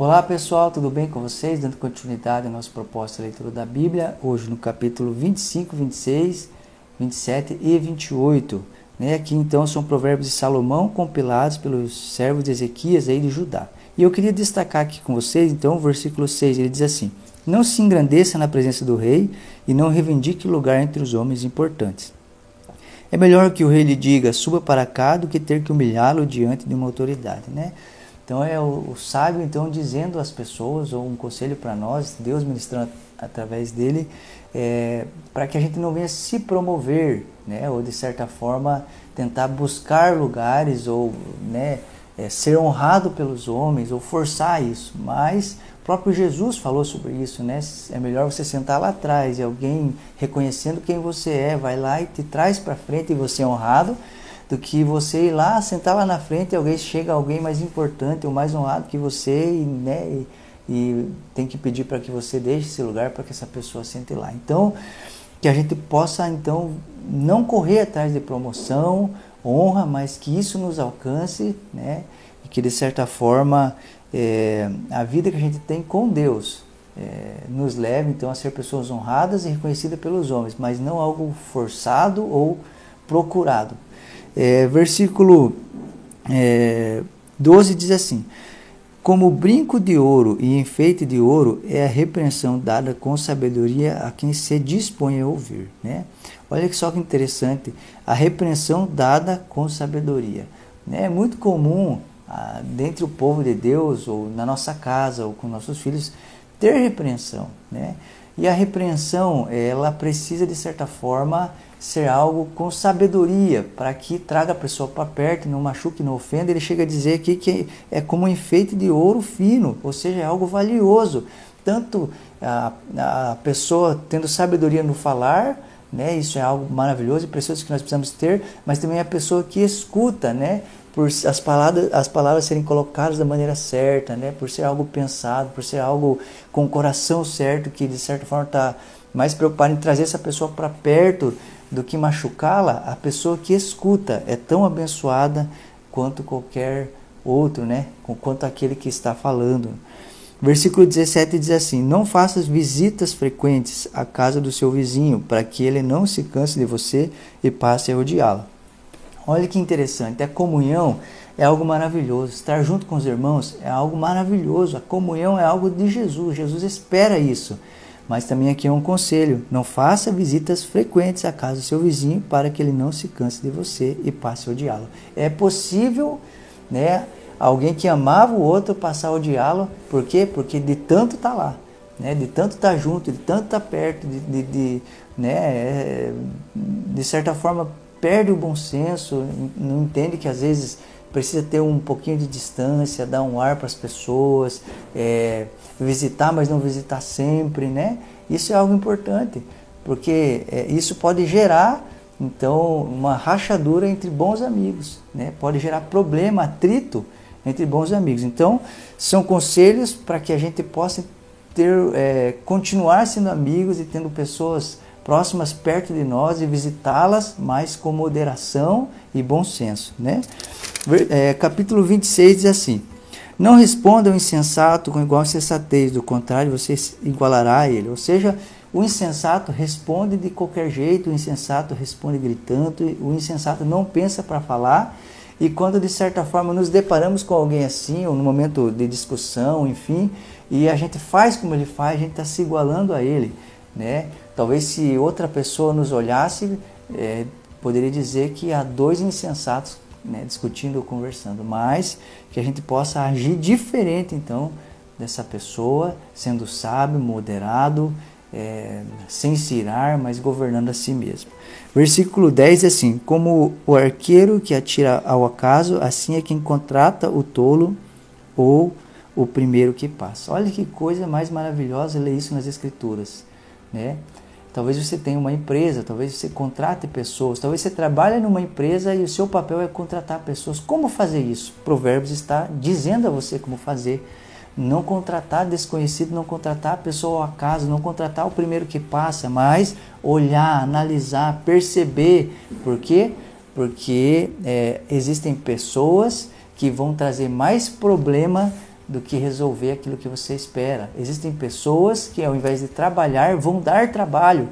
Olá pessoal, tudo bem com vocês? Dando continuidade à nossa proposta de leitura da Bíblia, hoje no capítulo 25, 26, 27 e 28. Né? Aqui então são provérbios de Salomão compilados pelos servos de Ezequias aí de Judá. E eu queria destacar aqui com vocês então o versículo 6, ele diz assim: Não se engrandeça na presença do rei e não reivindique lugar entre os homens importantes. É melhor que o rei lhe diga suba para cá do que ter que humilhá-lo diante de uma autoridade, né? Então é o, o sábio então dizendo às pessoas ou um conselho para nós, Deus ministrando através dele, é, para que a gente não venha se promover, né? Ou de certa forma tentar buscar lugares ou, né? É, ser honrado pelos homens ou forçar isso, mas o próprio Jesus falou sobre isso, né? É melhor você sentar lá atrás e alguém reconhecendo quem você é, vai lá e te traz para frente e você é honrado, do que você ir lá, sentar lá na frente e alguém chega alguém mais importante ou mais honrado que você e, né, e, e tem que pedir para que você deixe esse lugar para que essa pessoa sente lá. Então, que a gente possa então não correr atrás de promoção, honra, mas que isso nos alcance, né? E que de certa forma é, a vida que a gente tem com Deus é, nos leve então a ser pessoas honradas e reconhecidas pelos homens, mas não algo forçado ou procurado. É, versículo é, 12 diz assim: Como brinco de ouro e enfeite de ouro é a repreensão dada com sabedoria a quem se dispõe a ouvir. Né? Olha que só que interessante, a repreensão dada com sabedoria. Né? É muito comum ah, dentre o povo de Deus, ou na nossa casa, ou com nossos filhos, ter repreensão. Né? E a repreensão, ela precisa de certa forma ser algo com sabedoria, para que traga a pessoa para perto, não machuque, não ofenda. Ele chega a dizer aqui que é como um enfeite de ouro fino, ou seja, é algo valioso. Tanto a, a pessoa tendo sabedoria no falar, né, isso é algo maravilhoso e precioso que nós precisamos ter, mas também a pessoa que escuta, né, por as palavras, as palavras serem colocadas da maneira certa, né, por ser algo pensado, por ser algo com o coração certo, que de certa forma está mais preocupado em trazer essa pessoa para perto do que machucá-la, a pessoa que escuta é tão abençoada quanto qualquer outro, né? Quanto aquele que está falando. Versículo 17 diz assim: Não faças visitas frequentes à casa do seu vizinho, para que ele não se canse de você e passe a odiá-la. Olha que interessante, a comunhão é algo maravilhoso. Estar junto com os irmãos é algo maravilhoso. A comunhão é algo de Jesus. Jesus espera isso. Mas também aqui é um conselho: não faça visitas frequentes à casa do seu vizinho para que ele não se canse de você e passe a odiá-lo. É possível, né, alguém que amava o outro passar a odiá-lo, por quê? Porque de tanto tá lá, né, de tanto tá junto, de tanto tá perto, de, de, de, né, é, de certa forma perde o bom senso, não entende que às vezes precisa ter um pouquinho de distância, dar um ar para as pessoas, é, visitar, mas não visitar sempre, né? Isso é algo importante, porque é, isso pode gerar então uma rachadura entre bons amigos, né? Pode gerar problema, atrito entre bons amigos. Então são conselhos para que a gente possa ter, é, continuar sendo amigos e tendo pessoas próximas perto de nós e visitá-las, mas com moderação e bom senso, né? É, capítulo 26 diz assim: Não responda ao insensato com igual sensatez, do contrário, você igualará a ele. Ou seja, o insensato responde de qualquer jeito, o insensato responde gritando, o insensato não pensa para falar. E quando de certa forma nos deparamos com alguém assim, ou no momento de discussão, enfim, e a gente faz como ele faz, a gente está se igualando a ele. Né? Talvez se outra pessoa nos olhasse, é, poderia dizer que há dois insensatos né, discutindo ou conversando, mas que a gente possa agir diferente então dessa pessoa, sendo sábio, moderado, é, sem se irar, mas governando a si mesmo. Versículo 10 é assim: Como o arqueiro que atira ao acaso, assim é quem contrata o tolo ou o primeiro que passa. Olha que coisa mais maravilhosa ler isso nas Escrituras. Né? Talvez você tenha uma empresa, talvez você contrate pessoas, talvez você trabalhe numa empresa e o seu papel é contratar pessoas. Como fazer isso? Provérbios está dizendo a você como fazer. Não contratar desconhecido, não contratar a pessoa ao acaso, não contratar o primeiro que passa, mas olhar, analisar, perceber. Por quê? Porque é, existem pessoas que vão trazer mais problema do que resolver aquilo que você espera. Existem pessoas que, ao invés de trabalhar, vão dar trabalho.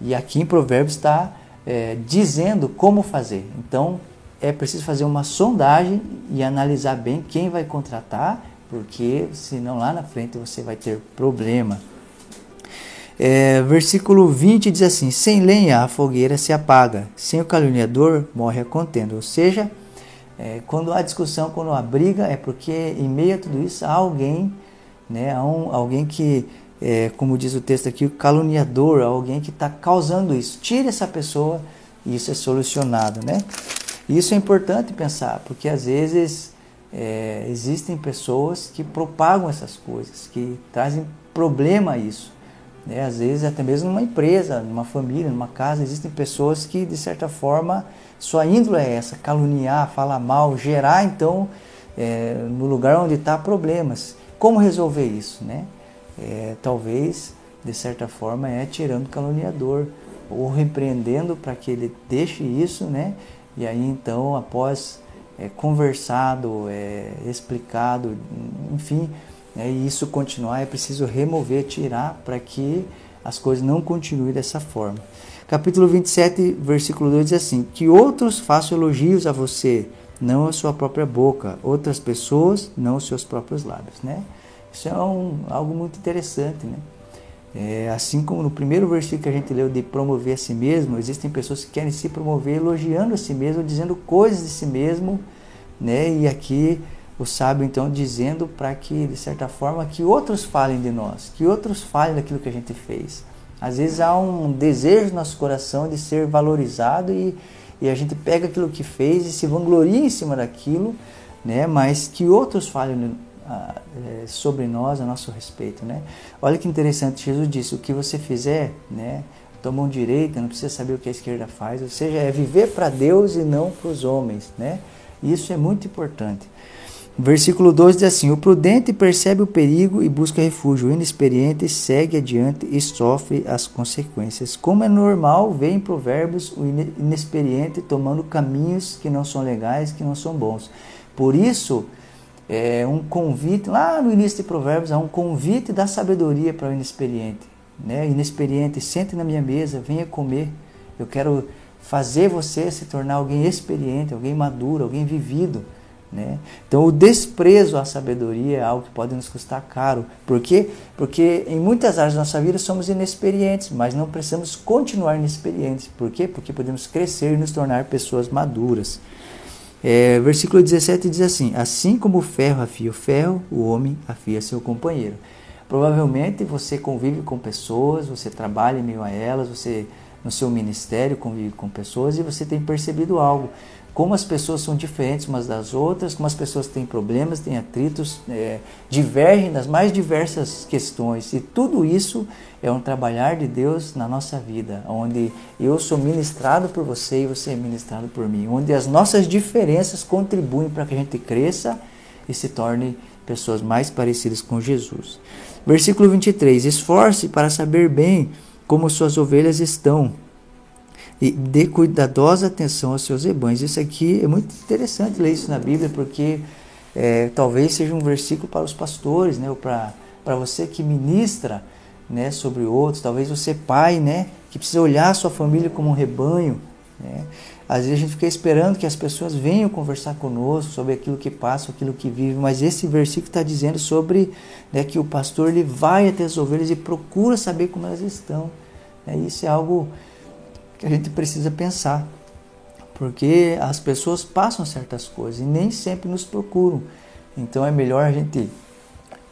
E aqui em Provérbios está é, dizendo como fazer. Então, é preciso fazer uma sondagem e analisar bem quem vai contratar, porque senão lá na frente você vai ter problema. É, versículo 20 diz assim: Sem lenha a fogueira se apaga, sem o caluniador morre a contenda. Ou seja, é, quando há discussão, quando há briga, é porque em meio a tudo isso há alguém, né, há um, alguém que, é, como diz o texto aqui, o caluniador, alguém que está causando isso. Tire essa pessoa e isso é solucionado. Né? Isso é importante pensar, porque às vezes é, existem pessoas que propagam essas coisas, que trazem problema a isso. Né? Às vezes, até mesmo numa empresa, numa família, numa casa, existem pessoas que, de certa forma, sua índole é essa: caluniar, falar mal, gerar, então, é, no lugar onde está problemas. Como resolver isso? Né? É, talvez, de certa forma, é tirando o caluniador ou repreendendo para que ele deixe isso, né? E aí, então, após é, conversado, é, explicado, enfim né, e isso continuar, é preciso remover, tirar, para que as coisas não continuem dessa forma. Capítulo 27, versículo 2 diz assim: Que outros façam elogios a você, não a sua própria boca, outras pessoas, não os seus próprios lábios. Né? Isso é um, algo muito interessante. Né? É, assim como no primeiro versículo que a gente leu de promover a si mesmo, existem pessoas que querem se promover elogiando a si mesmo, dizendo coisas de si mesmo, né? e aqui o sábio então dizendo para que, de certa forma, que outros falem de nós, que outros falem daquilo que a gente fez. Às vezes há um desejo no nosso coração de ser valorizado e, e a gente pega aquilo que fez e se vangloria em cima daquilo, né? mas que outros falem ah, é, sobre nós a nosso respeito. Né? Olha que interessante, Jesus disse, o que você fizer, né? tua mão direita, não precisa saber o que a esquerda faz, ou seja, é viver para Deus e não para os homens. Né? Isso é muito importante. Versículo 12 diz assim: O prudente percebe o perigo e busca refúgio, o inexperiente segue adiante e sofre as consequências. Como é normal ver em Provérbios o inexperiente tomando caminhos que não são legais, que não são bons. Por isso, é um convite, lá no início de Provérbios, há um convite da sabedoria para o inexperiente. Né? Inexperiente, sente na minha mesa, venha comer. Eu quero fazer você se tornar alguém experiente, alguém maduro, alguém vivido. Né? Então, o desprezo à sabedoria é algo que pode nos custar caro. Por quê? Porque em muitas áreas da nossa vida somos inexperientes, mas não precisamos continuar inexperientes. Por quê? Porque podemos crescer e nos tornar pessoas maduras. É, versículo 17 diz assim: Assim como o ferro afia o ferro, o homem afia seu companheiro. Provavelmente você convive com pessoas, você trabalha em meio a elas, você no seu ministério convive com pessoas e você tem percebido algo como as pessoas são diferentes umas das outras, como as pessoas têm problemas, têm atritos, é, divergem nas mais diversas questões. E tudo isso é um trabalhar de Deus na nossa vida, onde eu sou ministrado por você e você é ministrado por mim, onde as nossas diferenças contribuem para que a gente cresça e se torne pessoas mais parecidas com Jesus. Versículo 23: Esforce para saber bem como suas ovelhas estão e dê cuidadosa atenção aos seus rebanhos. Isso aqui é muito interessante ler isso na Bíblia, porque é, talvez seja um versículo para os pastores, né, ou para, você que ministra né, sobre outros, talvez você pai, né, que precisa olhar a sua família como um rebanho. Né? Às vezes a gente fica esperando que as pessoas venham conversar conosco sobre aquilo que passa, aquilo que vive, mas esse versículo está dizendo sobre né, que o pastor ele vai até as ovelhas e procura saber como elas estão. Né? Isso é algo que a gente precisa pensar. Porque as pessoas passam certas coisas e nem sempre nos procuram. Então é melhor a gente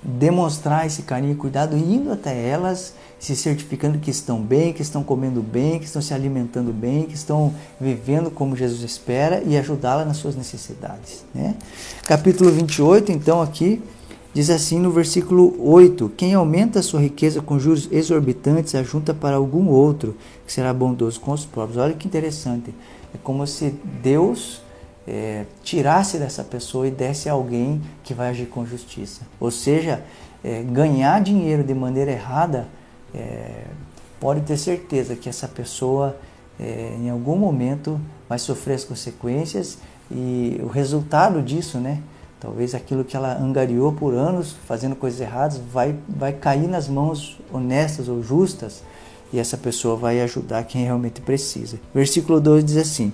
demonstrar esse carinho e cuidado indo até elas, se certificando que estão bem, que estão comendo bem, que estão se alimentando bem, que estão vivendo como Jesus espera e ajudá-la nas suas necessidades. Né? Capítulo 28, então, aqui Diz assim no versículo 8: Quem aumenta a sua riqueza com juros exorbitantes ajunta para algum outro que será bondoso com os próprios. Olha que interessante. É como se Deus é, tirasse dessa pessoa e desse a alguém que vai agir com justiça. Ou seja, é, ganhar dinheiro de maneira errada, é, pode ter certeza que essa pessoa é, em algum momento vai sofrer as consequências e o resultado disso, né? Talvez aquilo que ela angariou por anos fazendo coisas erradas vai, vai cair nas mãos honestas ou justas e essa pessoa vai ajudar quem realmente precisa. Versículo 2 diz assim: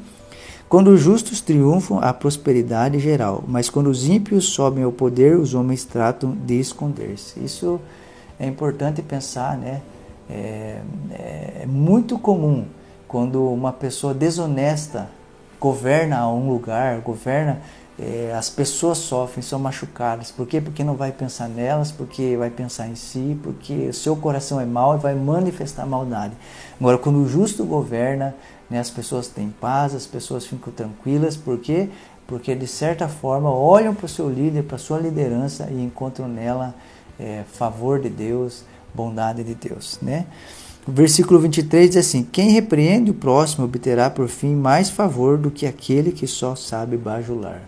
Quando os justos triunfam, há prosperidade geral, mas quando os ímpios sobem ao poder, os homens tratam de esconder-se. Isso é importante pensar, né? É, é, é muito comum quando uma pessoa desonesta governa um lugar, governa é, as pessoas sofrem, são machucadas. Por quê? Porque não vai pensar nelas, porque vai pensar em si, porque o seu coração é mau e vai manifestar maldade. Agora, quando o justo governa, né, as pessoas têm paz, as pessoas ficam tranquilas. Por quê? Porque de certa forma olham para o seu líder, para a sua liderança e encontram nela é, favor de Deus, bondade de Deus. Né? O versículo 23 diz assim: Quem repreende o próximo obterá por fim mais favor do que aquele que só sabe bajular.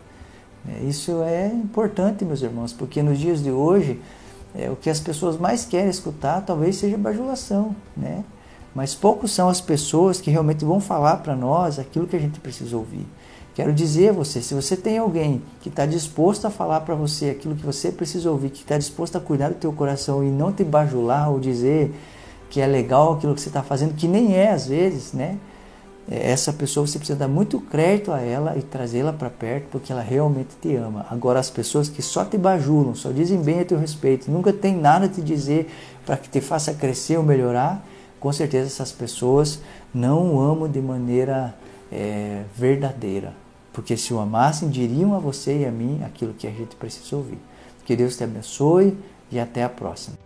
É, isso é importante, meus irmãos, porque nos dias de hoje, é, o que as pessoas mais querem escutar talvez seja bajulação, né? Mas poucos são as pessoas que realmente vão falar para nós aquilo que a gente precisa ouvir. Quero dizer a você, se você tem alguém que está disposto a falar para você aquilo que você precisa ouvir, que está disposto a cuidar do teu coração e não te bajular ou dizer que é legal aquilo que você está fazendo, que nem é às vezes, né? Essa pessoa você precisa dar muito crédito a ela e trazê-la para perto porque ela realmente te ama. Agora as pessoas que só te bajulam, só dizem bem a teu respeito, nunca tem nada a te dizer para que te faça crescer ou melhorar, com certeza essas pessoas não o amam de maneira é, verdadeira. Porque se o amassem, diriam a você e a mim aquilo que a gente precisa ouvir. Que Deus te abençoe e até a próxima.